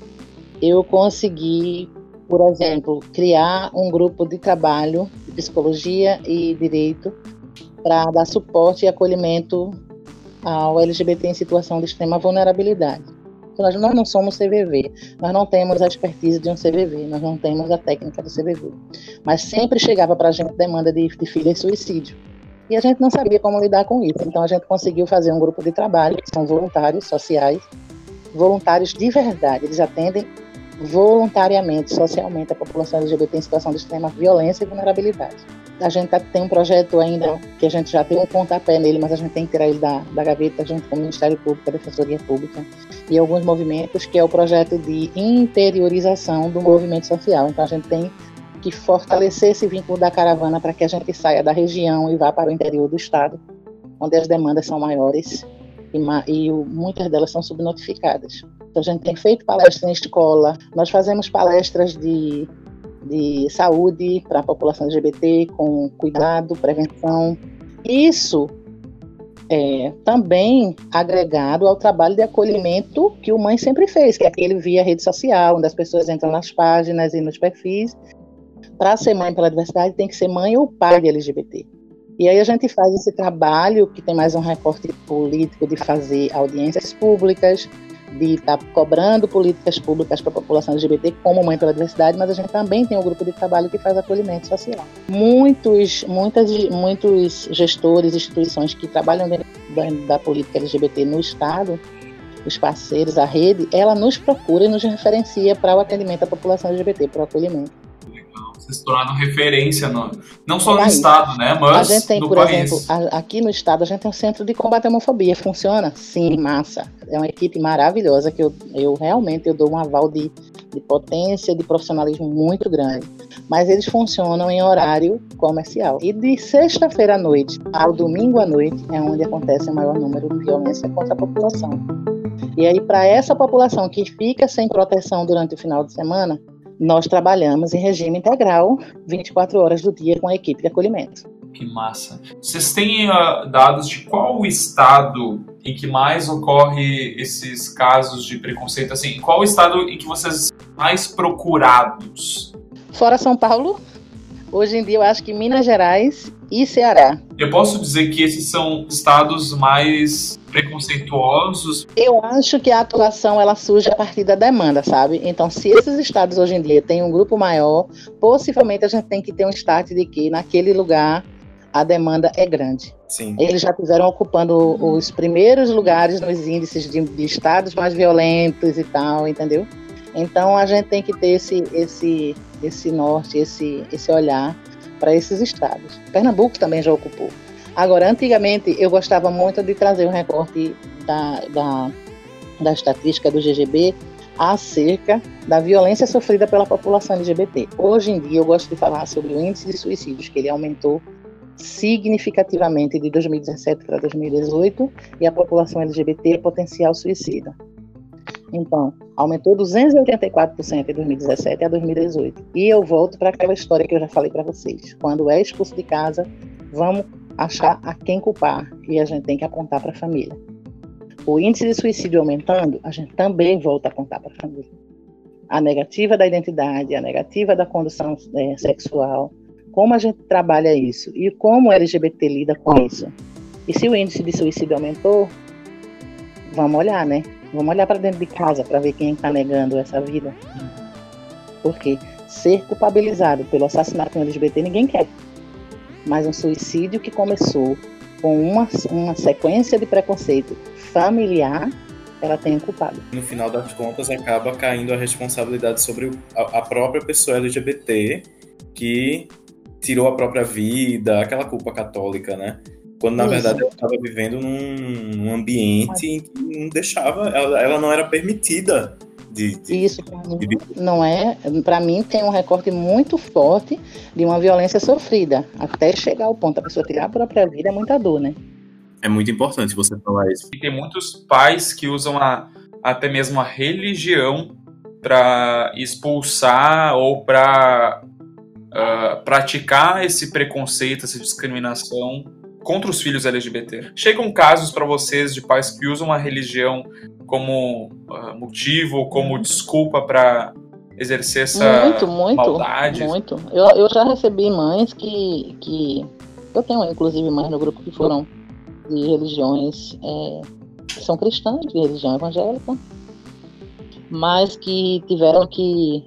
eu consegui por exemplo, criar um grupo de trabalho de psicologia e direito para dar suporte e acolhimento ao LGBT em situação de extrema vulnerabilidade. Então, nós, nós não somos CVV, nós não temos a expertise de um CVV, nós não temos a técnica do CVV. Mas sempre chegava para a gente demanda de, de filha em suicídio. E a gente não sabia como lidar com isso. Então a gente conseguiu fazer um grupo de trabalho, que são voluntários sociais, voluntários de verdade. Eles atendem voluntariamente, socialmente, a população LGBT em situação de extrema violência e vulnerabilidade. A gente tá, tem um projeto ainda que a gente já tem um pontapé nele, mas a gente tem que tirar ele da, da gaveta junto com o Ministério Público, a Defensoria Pública e alguns movimentos, que é o projeto de interiorização do movimento social. Então a gente tem que fortalecer esse vínculo da caravana para que a gente saia da região e vá para o interior do estado, onde as demandas são maiores e, e muitas delas são subnotificadas. Então, a gente tem feito palestras em escola, nós fazemos palestras de, de saúde para a população LGBT, com cuidado, prevenção. Isso é, também agregado ao trabalho de acolhimento que o Mãe sempre fez, que é aquele via rede social, onde as pessoas entram nas páginas e nos perfis. Para ser mãe pela diversidade, tem que ser mãe ou pai de LGBT. E aí a gente faz esse trabalho, que tem mais um recorte político, de fazer audiências públicas, de estar tá cobrando políticas públicas para a população LGBT como Mãe pela Diversidade, mas a gente também tem um grupo de trabalho que faz acolhimento social. Muitos, muitas, muitos gestores, instituições que trabalham dentro da, política LGBT no Estado, os parceiros, a rede, ela nos procura e nos referencia para o atendimento à população LGBT, para o acolhimento se tornaram referência no, não só no estado, né, mas a gente tem, no por país. exemplo, a, aqui no estado a gente tem um centro de combate à homofobia, funciona? Sim, massa. É uma equipe maravilhosa que eu, eu realmente eu dou um aval de, de potência, de profissionalismo muito grande. Mas eles funcionam em horário comercial. E de sexta-feira à noite ao domingo à noite é onde acontece o maior número de violência contra a população. E aí, para essa população que fica sem proteção durante o final de semana, nós trabalhamos em regime integral, 24 horas do dia, com a equipe de acolhimento. Que massa. Vocês têm uh, dados de qual o estado em que mais ocorre esses casos de preconceito? Assim, qual o estado em que vocês mais procurados? Fora São Paulo, hoje em dia eu acho que Minas Gerais e Ceará. Eu posso dizer que esses são estados mais preconceituosos? Eu acho que a atuação ela surge a partir da demanda, sabe? Então, se esses estados hoje em dia têm um grupo maior, possivelmente a gente tem que ter um start de que naquele lugar a demanda é grande. Sim. Eles já estiveram ocupando os primeiros lugares nos índices de, de, estados mais violentos e tal, entendeu? Então a gente tem que ter esse, esse, esse norte, esse, esse olhar para esses estados. Pernambuco também já ocupou. Agora, antigamente, eu gostava muito de trazer um recorte da, da, da estatística do GGB acerca da violência sofrida pela população LGBT. Hoje em dia, eu gosto de falar sobre o índice de suicídios, que ele aumentou significativamente de 2017 para 2018, e a população LGBT é potencial suicida. Então, aumentou 284% de 2017 a 2018. E eu volto para aquela história que eu já falei para vocês. Quando é expulso de casa, vamos achar a quem culpar e a gente tem que apontar para a família. O índice de suicídio aumentando, a gente também volta a apontar para a família. A negativa da identidade, a negativa da condução é, sexual, como a gente trabalha isso e como o LGBT lida com isso. E se o índice de suicídio aumentou, vamos olhar, né? Vamos olhar para dentro de casa para ver quem está negando essa vida. Porque ser culpabilizado pelo assassinato LGBT ninguém quer mas um suicídio que começou com uma, uma sequência de preconceito familiar, ela tem um culpado. No final das contas, acaba caindo a responsabilidade sobre a, a própria pessoa LGBT que tirou a própria vida, aquela culpa católica, né? Quando na Isso. verdade ela estava vivendo num, num ambiente em que não deixava, ela, ela não era permitida de, de, Isso para mim não é, para mim tem um recorte muito forte de uma violência sofrida, até chegar ao ponto da pessoa tirar a própria vida é muita dor, né? É muito importante você falar isso. E tem muitos pais que usam a, até mesmo a religião para expulsar ou para uh, ah, praticar esse preconceito, essa discriminação contra os filhos LGBT. Chegam casos para vocês de pais que usam a religião como uh, motivo, como desculpa para exercer essa muito, muito, maldade? Muito, eu, eu já recebi mães que, que... Eu tenho, inclusive, mães no grupo que foram de religiões... É, são cristãs, de religião evangélica, mas que tiveram que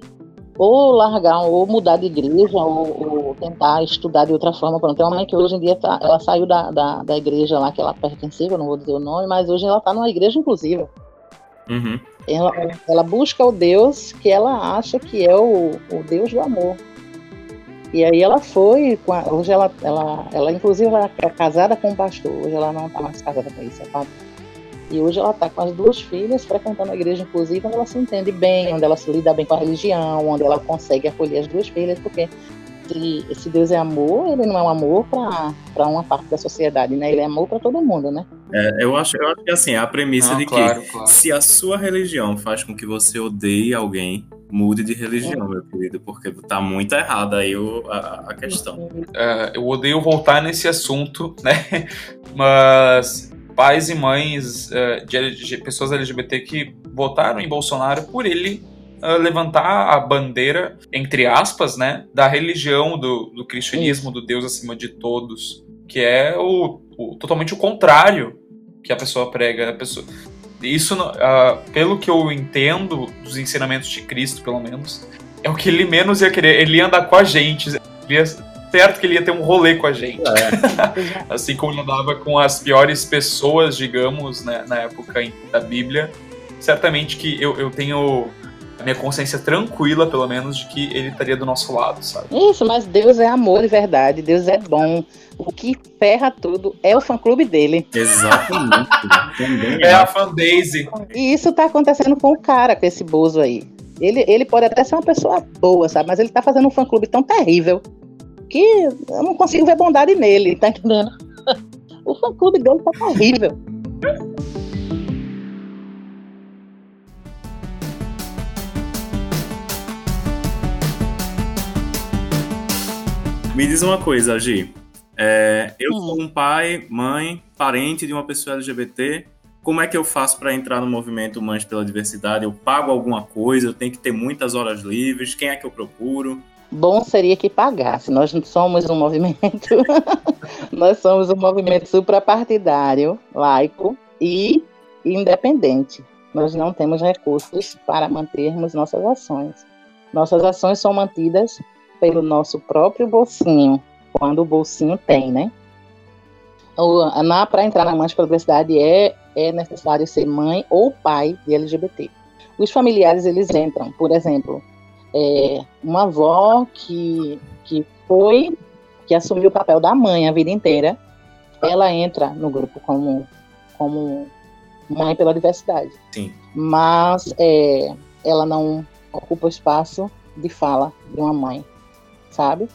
ou largar, ou mudar de igreja, ou, ou tentar estudar de outra forma. Pronto, tem uma mãe que hoje em dia tá, ela saiu da, da, da igreja lá que ela pertencia, eu não vou dizer o nome, mas hoje ela está numa igreja inclusiva. Uhum. Ela, ela, busca o Deus que ela acha que é o, o Deus do amor. E aí ela foi, hoje ela, ela, ela inclusive ela é casada com um pastor, hoje ela não está mais casada com isso, é. E hoje ela está com as duas filhas, frequentando a igreja, inclusive, onde ela se entende bem, onde ela se lida bem com a religião, onde ela consegue acolher as duas filhas, porque se, se Deus é amor, ele não é um amor para uma parte da sociedade, né? Ele é amor para todo mundo, né? É, eu, acho, eu acho que assim, a premissa não, de claro, que claro. se a sua religião faz com que você odeie alguém, mude de religião, é. meu querido, porque tá muito errada aí o, a, a questão. É, eu odeio voltar nesse assunto, né? Mas pais e mães uh, de, pessoas LGBT que votaram em Bolsonaro por ele uh, levantar a bandeira, entre aspas, né, da religião, do, do cristianismo, do Deus acima de todos, que é o, o, totalmente o contrário que a pessoa prega. A pessoa, isso, uh, pelo que eu entendo dos ensinamentos de Cristo, pelo menos, é o que ele menos ia querer. Ele ia andar com a gente. Ele ia certo que ele ia ter um rolê com a gente. É. assim como ele andava com as piores pessoas, digamos, né, na época da Bíblia. Certamente que eu, eu tenho a minha consciência tranquila, pelo menos, de que ele estaria do nosso lado, sabe? Isso, mas Deus é amor de verdade, Deus é bom. O que ferra tudo é o fã-clube dele. Exatamente. é a fanbase. E isso tá acontecendo com o cara, com esse Bozo aí. Ele, ele pode até ser uma pessoa boa, sabe? Mas ele tá fazendo um fã-clube tão terrível que eu não consigo ver bondade nele, tá entendendo? O fã clube dele tá terrível. Me diz uma coisa, Gi. É, eu hum. sou um pai, mãe, parente de uma pessoa LGBT. Como é que eu faço para entrar no movimento Mães pela Diversidade? Eu pago alguma coisa? Eu tenho que ter muitas horas livres? Quem é que eu procuro? Bom seria que pagasse. Nós não somos um movimento, nós somos um movimento suprapartidário, laico e independente. Nós não temos recursos para mantermos nossas ações. Nossas ações são mantidas pelo nosso próprio bolsinho, quando o bolsinho tem, né? Para entrar na Mãe pela Diversidade é, é necessário ser mãe ou pai de LGBT. Os familiares, eles entram, por exemplo, é, uma avó que, que foi, que assumiu o papel da mãe a vida inteira, ela entra no grupo como, como mãe pela diversidade. Sim. Mas é, ela não ocupa o espaço de fala de uma mãe, sabe?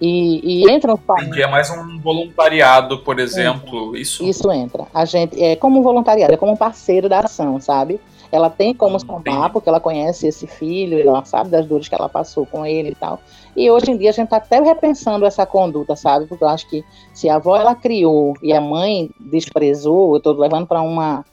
E, e entra no É mais um voluntariado, por exemplo, entra. isso? Isso entra. A gente é como um voluntariado, é como um parceiro da ação, sabe? Ela tem como somar, porque ela conhece esse filho, ela sabe das dores que ela passou com ele e tal. E hoje em dia a gente está até repensando essa conduta, sabe? Porque eu acho que se a avó ela criou e a mãe desprezou, eu estou levando para uma.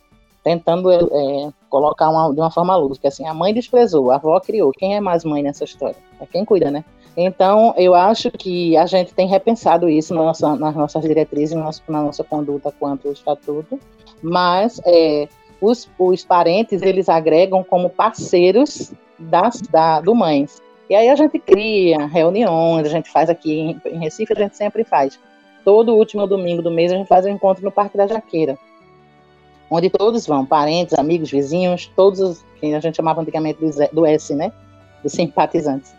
tentando é, colocar uma, de uma forma lúdica, assim, a mãe desprezou, a avó criou. Quem é mais mãe nessa história? É quem cuida, né? Então, eu acho que a gente tem repensado isso na nossa, nas nossas diretrizes, na nossa conduta quanto ao estatuto, mas é, os, os parentes eles agregam como parceiros das, da, do Mães. E aí a gente cria reuniões, a gente faz aqui em, em Recife, a gente sempre faz. Todo último domingo do mês a gente faz um encontro no Parque da Jaqueira, onde todos vão, parentes, amigos, vizinhos, todos os que a gente chamava antigamente do, S, né? Dos simpatizantes.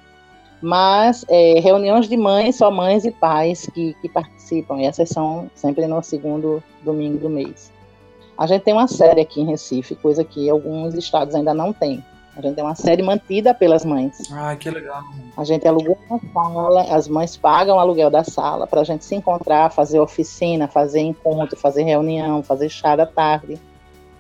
Mas é, reuniões de mães, só mães e pais que, que participam, e essas são sempre no segundo domingo do mês. A gente tem uma série aqui em Recife, coisa que alguns estados ainda não têm. A gente tem uma série mantida pelas mães. Ah, que legal. A gente alugou uma sala, as mães pagam o aluguel da sala para a gente se encontrar, fazer oficina, fazer encontro, fazer reunião, fazer chá da tarde,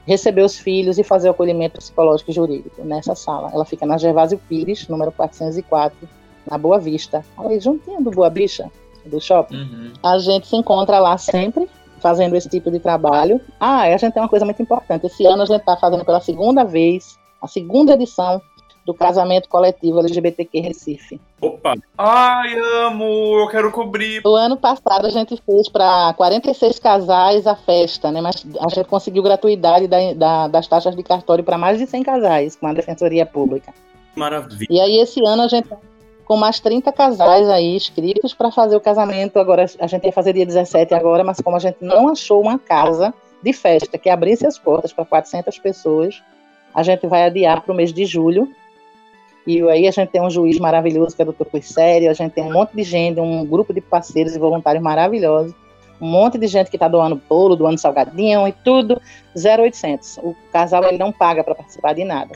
receber os filhos e fazer o acolhimento psicológico e jurídico nessa sala. Ela fica na Gervásio Pires, número 404, na Boa Vista, ali juntinho do Boa Bicha, do shopping. Uhum. A gente se encontra lá sempre fazendo esse tipo de trabalho. Ah, a gente tem uma coisa muito importante. Esse ano a gente está fazendo pela segunda vez, a segunda edição do casamento coletivo LGBTQ Recife. Opa! Ai, amo! Eu quero cobrir. O ano passado a gente fez para 46 casais a festa, né? Mas a gente conseguiu gratuidade da, da, das taxas de cartório para mais de 100 casais com a Defensoria Pública. Maravilha. E aí esse ano a gente com mais 30 casais aí inscritos para fazer o casamento. Agora, a gente ia fazer dia 17 agora, mas como a gente não achou uma casa de festa que abrisse as portas para 400 pessoas, a gente vai adiar para o mês de julho. E aí a gente tem um juiz maravilhoso, que é o doutor Coissério, a gente tem um monte de gente, um grupo de parceiros e voluntários maravilhosos, um monte de gente que está doando bolo, doando salgadinho e tudo, 0800. O casal ele não paga para participar de nada,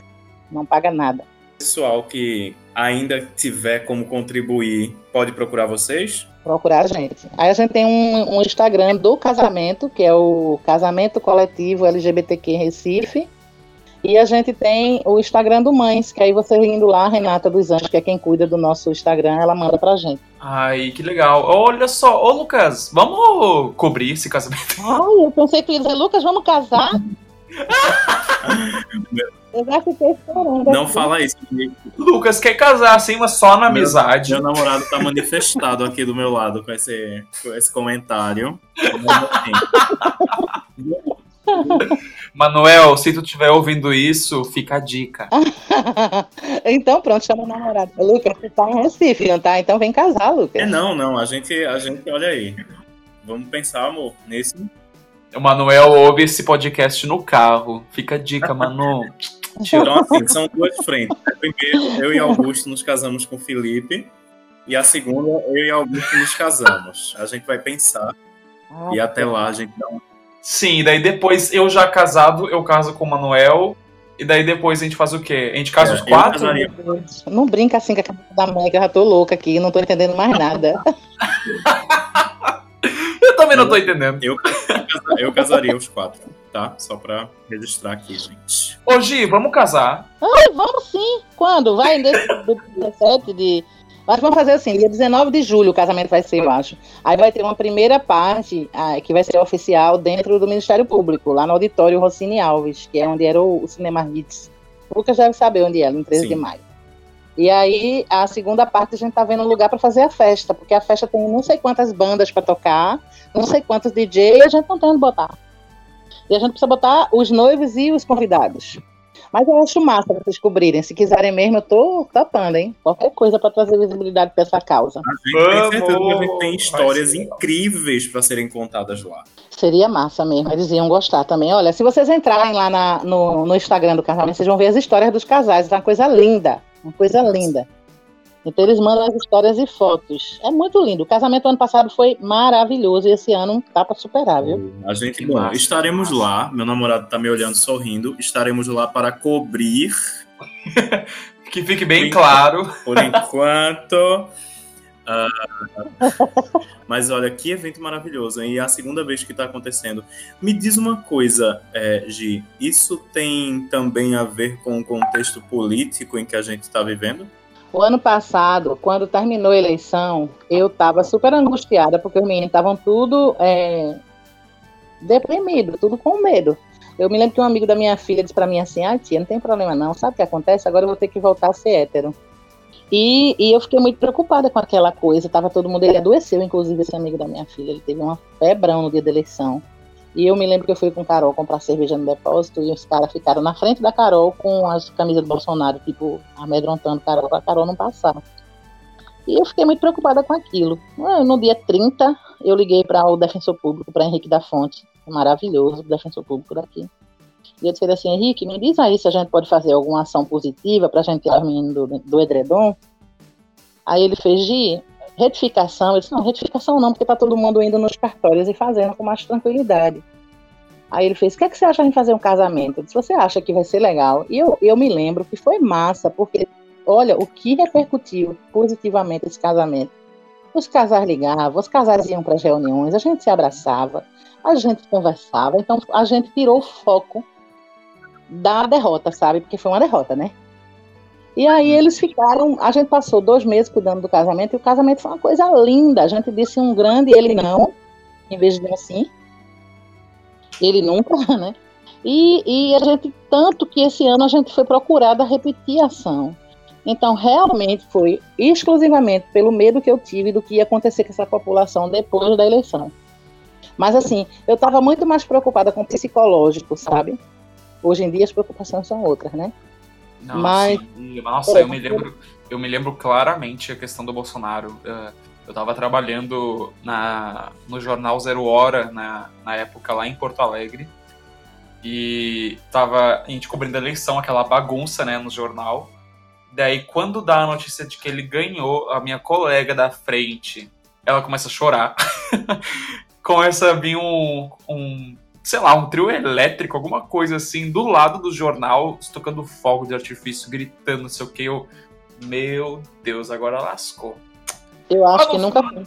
não paga nada. Pessoal que ainda tiver como contribuir, pode procurar vocês? Procurar a gente. Aí a gente tem um, um Instagram do casamento, que é o Casamento Coletivo LGBTQ Recife. E a gente tem o Instagram do Mães, que aí você indo lá, Renata dos Anjos, que é quem cuida do nosso Instagram, ela manda pra gente. Ai, que legal. Olha só, ô Lucas, vamos cobrir esse casamento. Ai, eu pensei que ia dizer, Lucas, vamos casar? Eu já fiquei esperando. Não fala isso. Lucas quer casar assim, mas só na amizade. Meu namorado tá manifestado aqui do meu lado com esse, com esse comentário. Manuel, se tu estiver ouvindo isso, fica a dica. então pronto, chama o namorado. Lucas, você tá em Recife, não tá? Então vem casar, Lucas. É não, não. A gente, a gente, olha aí. Vamos pensar, amor, nesse. O Manuel ouve esse podcast no carro. Fica a dica, Manu. Então, assim, são duas frentes. Primeiro, eu e Augusto nos casamos com o Felipe. E a segunda, eu e Augusto nos casamos. A gente vai pensar. E até lá a gente dá um. Sim, daí depois, eu já casado, eu caso com o Manuel. E daí depois a gente faz o quê? A gente casa é, os quatro? Não brinca assim com a cabeça da mãe, que eu já tô louca aqui, não tô entendendo mais nada. eu também não tô entendendo. Eu, eu casaria os quatro tá? Só pra registrar aqui, gente. Ô, Gi, vamos casar? Ai, vamos sim. Quando? Vai do 17 de. Mas vamos fazer assim, dia 19 de julho o casamento vai ser, eu acho. Aí vai ter uma primeira parte ah, que vai ser oficial dentro do Ministério Público, lá no auditório Rossini Alves, que é onde era o, o Cinema Hits. O Lucas deve saber onde é, no 13 Sim. de maio. E aí, a segunda parte, a gente tá vendo um lugar para fazer a festa, porque a festa tem não sei quantas bandas para tocar, não sei quantos DJ, e a gente não tem onde botar. E a gente precisa botar os noivos e os convidados. Mas eu acho massa vocês descobrirem. Se quiserem mesmo, eu tô tapando, hein? Qualquer coisa para trazer visibilidade para essa causa. A gente tem certeza que a gente tem histórias incríveis para serem contadas lá. Seria massa mesmo, eles iam gostar também. Olha, se vocês entrarem lá na, no, no Instagram do casamento, vocês vão ver as histórias dos casais. É uma coisa linda. Uma coisa linda. Então eles mandam as histórias e fotos. É muito lindo. O casamento ano passado foi maravilhoso e esse ano tá para superar, viu? A gente, bom, estaremos lá. Meu namorado tá me olhando sorrindo. Estaremos lá para cobrir. que fique bem por claro. Por enquanto. Uh, mas olha, que evento maravilhoso, hein? E é a segunda vez que está acontecendo. Me diz uma coisa, é, Gi, isso tem também a ver com o contexto político em que a gente está vivendo? O ano passado, quando terminou a eleição, eu estava super angustiada, porque os meninos estavam tudo é, deprimidos, tudo com medo. Eu me lembro que um amigo da minha filha disse para mim assim: ah, tia, não tem problema não, sabe o que acontece? Agora eu vou ter que voltar a ser hétero. E, e eu fiquei muito preocupada com aquela coisa, tava todo mundo, ele adoeceu, inclusive esse amigo da minha filha, ele teve uma febrão no dia da eleição. E eu me lembro que eu fui com Carol comprar cerveja no depósito e os caras ficaram na frente da Carol com as camisas do Bolsonaro, tipo, amedrontando Carol para Carol não passar. E eu fiquei muito preocupada com aquilo. No dia 30, eu liguei para o defensor público, para Henrique da Fonte, maravilhoso, defensor público daqui. E eu disse assim: Henrique, me diz aí se a gente pode fazer alguma ação positiva para a gente tirar os meninos do, do edredom. Aí ele fez: Gi, Retificação, eu disse, não, retificação não, porque tá todo mundo indo nos cartórios e fazendo com mais tranquilidade. Aí ele fez, o que, é que você acha de fazer um casamento? Eu disse, você acha que vai ser legal? E eu, eu me lembro que foi massa, porque, olha, o que repercutiu positivamente esse casamento. Os casais ligavam, os casais iam para as reuniões, a gente se abraçava, a gente conversava, então a gente tirou o foco da derrota, sabe? Porque foi uma derrota, né? E aí eles ficaram, a gente passou dois meses cuidando do casamento, e o casamento foi uma coisa linda. A gente disse um grande ele não, em vez de assim. Ele nunca, né? E, e a gente, tanto que esse ano a gente foi procurada repetir a ação. Então, realmente foi exclusivamente pelo medo que eu tive do que ia acontecer com essa população depois da eleição. Mas, assim, eu estava muito mais preocupada com o psicológico, sabe? Hoje em dia as preocupações são outras, né? Não, Mas... Sim. Nossa, eu me lembro, eu me lembro claramente a questão do Bolsonaro. Uh, eu estava trabalhando na, no jornal Zero Hora, na, na época lá em Porto Alegre. E tava a gente cobrindo a eleição, aquela bagunça, né, no jornal. Daí, quando dá a notícia de que ele ganhou, a minha colega da frente, ela começa a chorar. começa a vir um, um, sei lá, um trio elétrico, alguma coisa assim, do lado do jornal, tocando fogo de artifício, gritando, não sei o que. Eu, meu Deus, agora lascou. Eu acho que nunca foi,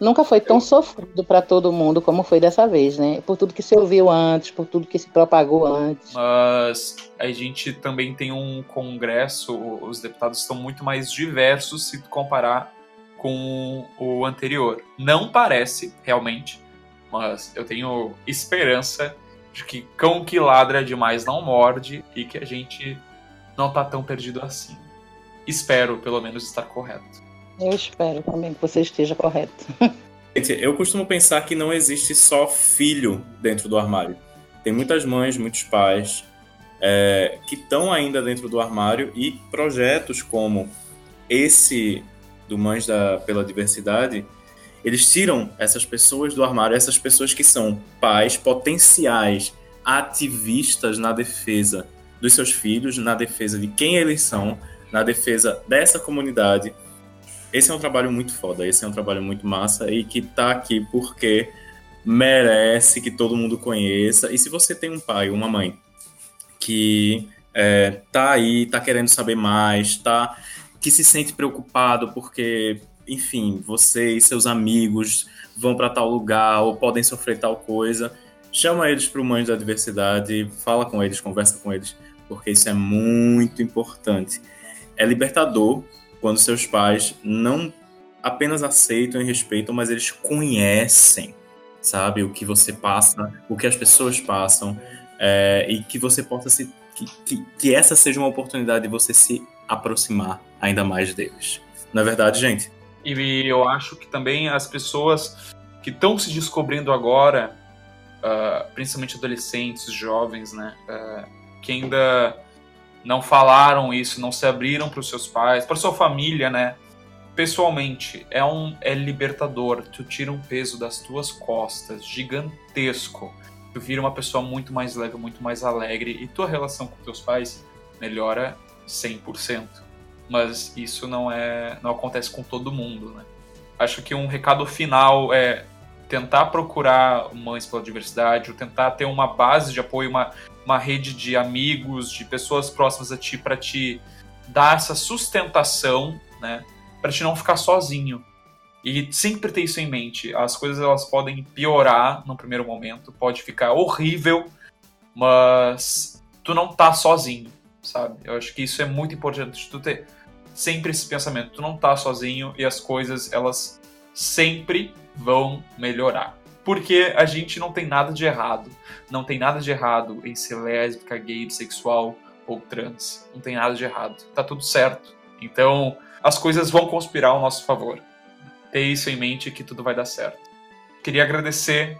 nunca foi tão sofrido para todo mundo como foi dessa vez, né? Por tudo que se ouviu antes, por tudo que se propagou antes. Mas a gente também tem um congresso, os deputados estão muito mais diversos se comparar com o anterior. Não parece, realmente, mas eu tenho esperança de que cão que ladra demais não morde e que a gente não tá tão perdido assim. Espero, pelo menos, estar correto. Eu espero também que você esteja correto. Eu costumo pensar que não existe só filho dentro do armário. Tem muitas mães, muitos pais é, que estão ainda dentro do armário e projetos como esse do Mães da, pela Diversidade, eles tiram essas pessoas do armário, essas pessoas que são pais potenciais ativistas na defesa dos seus filhos, na defesa de quem eles são, na defesa dessa comunidade esse é um trabalho muito foda, esse é um trabalho muito massa e que tá aqui porque merece que todo mundo conheça. E se você tem um pai ou uma mãe que é, tá aí, tá querendo saber mais, tá que se sente preocupado porque, enfim, você e seus amigos vão para tal lugar ou podem sofrer tal coisa, chama eles para o Mães da Diversidade, fala com eles, conversa com eles, porque isso é muito importante. É libertador quando seus pais não apenas aceitam e respeitam, mas eles conhecem, sabe, o que você passa, o que as pessoas passam, é, e que você possa se. Que, que, que essa seja uma oportunidade de você se aproximar ainda mais deles. Não é verdade, gente? E eu acho que também as pessoas que estão se descobrindo agora, uh, principalmente adolescentes, jovens, né, uh, que ainda não falaram isso, não se abriram para os seus pais, para sua família, né? Pessoalmente, é um é libertador. Tu tira um peso das tuas costas gigantesco. Tu vira uma pessoa muito mais leve, muito mais alegre e tua relação com teus pais melhora 100%. Mas isso não é não acontece com todo mundo, né? Acho que um recado final é tentar procurar mães pela diversidade, ou tentar ter uma base de apoio, uma, uma rede de amigos, de pessoas próximas a ti para te dar essa sustentação, né? Para te não ficar sozinho. E sempre ter isso em mente. As coisas elas podem piorar no primeiro momento, pode ficar horrível, mas tu não tá sozinho, sabe? Eu acho que isso é muito importante tu ter sempre esse pensamento, tu não tá sozinho e as coisas elas sempre vão melhorar. Porque a gente não tem nada de errado. Não tem nada de errado em ser lésbica, gay, bissexual ou trans. Não tem nada de errado. Tá tudo certo. Então, as coisas vão conspirar ao nosso favor. Ter isso em mente que tudo vai dar certo. Queria agradecer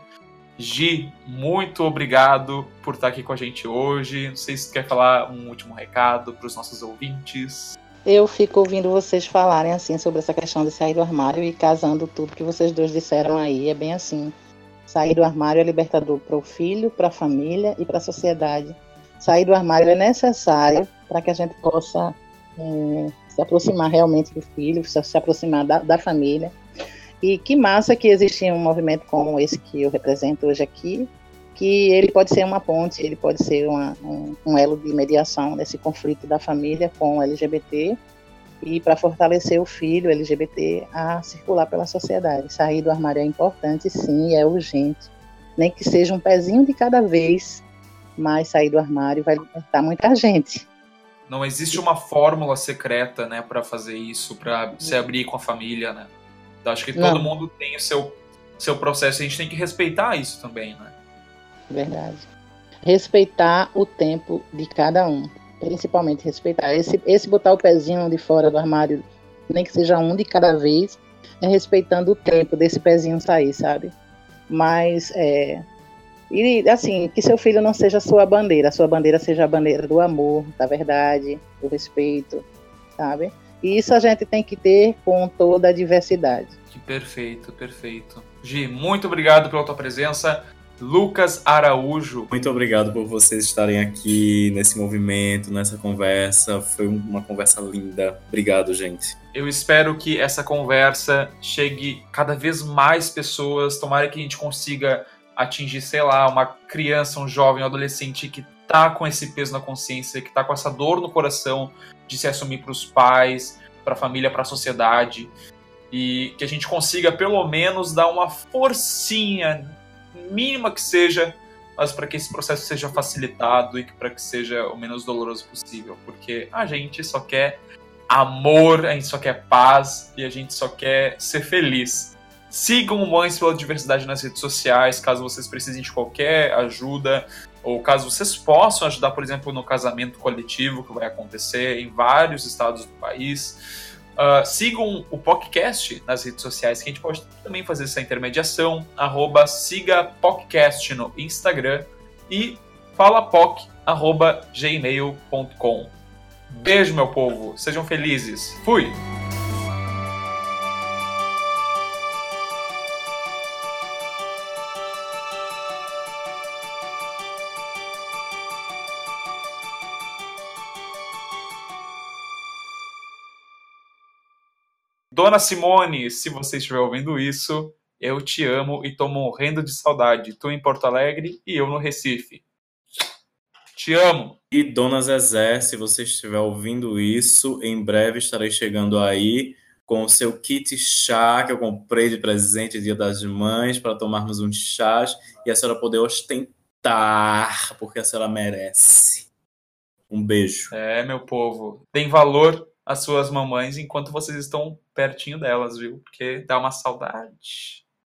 Gi, muito obrigado por estar aqui com a gente hoje. Não sei se quer falar um último recado para os nossos ouvintes eu fico ouvindo vocês falarem assim sobre essa questão de sair do armário e casando tudo que vocês dois disseram aí. É bem assim. Sair do armário é libertador para o filho, para a família e para a sociedade. Sair do armário é necessário para que a gente possa é, se aproximar realmente do filho, se, aproximar da, da família. E que massa que existe um movimento como esse que eu represento hoje aqui, que ele pode ser uma ponte, ele pode ser uma, um, um, elo de mediação desse conflito da família com o LGBT e para fortalecer o filho LGBT a circular pela sociedade. Sair do armário é importante, sim, é urgente. Nem que seja um pezinho de cada vez, mas sair do armário vai libertar muita gente. Não existe uma fórmula secreta, né, para fazer isso, para se abrir com a família, né? Então, acho que todo Não. mundo tem o seu seu processo, a gente tem que respeitar isso também, né? Verdade. Respeitar o tempo de cada um. Principalmente respeitar. Esse, esse botar o pezinho de fora do armário, nem que seja um de cada vez, é respeitando o tempo desse pezinho sair, sabe? Mas é, E assim, que seu filho não seja sua bandeira, sua bandeira seja a bandeira do amor, da verdade, do respeito, sabe? E isso a gente tem que ter com toda a diversidade. Que perfeito, perfeito. Gi, muito obrigado pela tua presença. Lucas Araújo. Muito obrigado por vocês estarem aqui nesse movimento, nessa conversa. Foi uma conversa linda. Obrigado, gente. Eu espero que essa conversa chegue cada vez mais pessoas. Tomara que a gente consiga atingir, sei lá, uma criança, um jovem, um adolescente que tá com esse peso na consciência, que tá com essa dor no coração de se assumir para os pais, para a família, para a sociedade. E que a gente consiga pelo menos dar uma forcinha mínima que seja, mas para que esse processo seja facilitado e para que seja o menos doloroso possível, porque a gente só quer amor, a gente só quer paz e a gente só quer ser feliz. Sigam o Mães pela Diversidade nas redes sociais, caso vocês precisem de qualquer ajuda, ou caso vocês possam ajudar, por exemplo, no casamento coletivo que vai acontecer em vários estados do país. Uh, sigam o podcast nas redes sociais, que a gente pode também fazer essa intermediação. Arroba siga podcast no Instagram e falapoc.gmail.com. Beijo, meu povo. Sejam felizes. Fui! Dona Simone, se você estiver ouvindo isso, eu te amo e tô morrendo de saudade. Tu em Porto Alegre e eu no Recife. Te amo. E Dona Zezé, se você estiver ouvindo isso, em breve estarei chegando aí com o seu kit chá que eu comprei de presente Dia das Mães para tomarmos um chás e a senhora poder ostentar, porque a senhora merece. Um beijo. É, meu povo, tem valor as suas mamães enquanto vocês estão pertinho delas, viu? Porque dá uma saudade.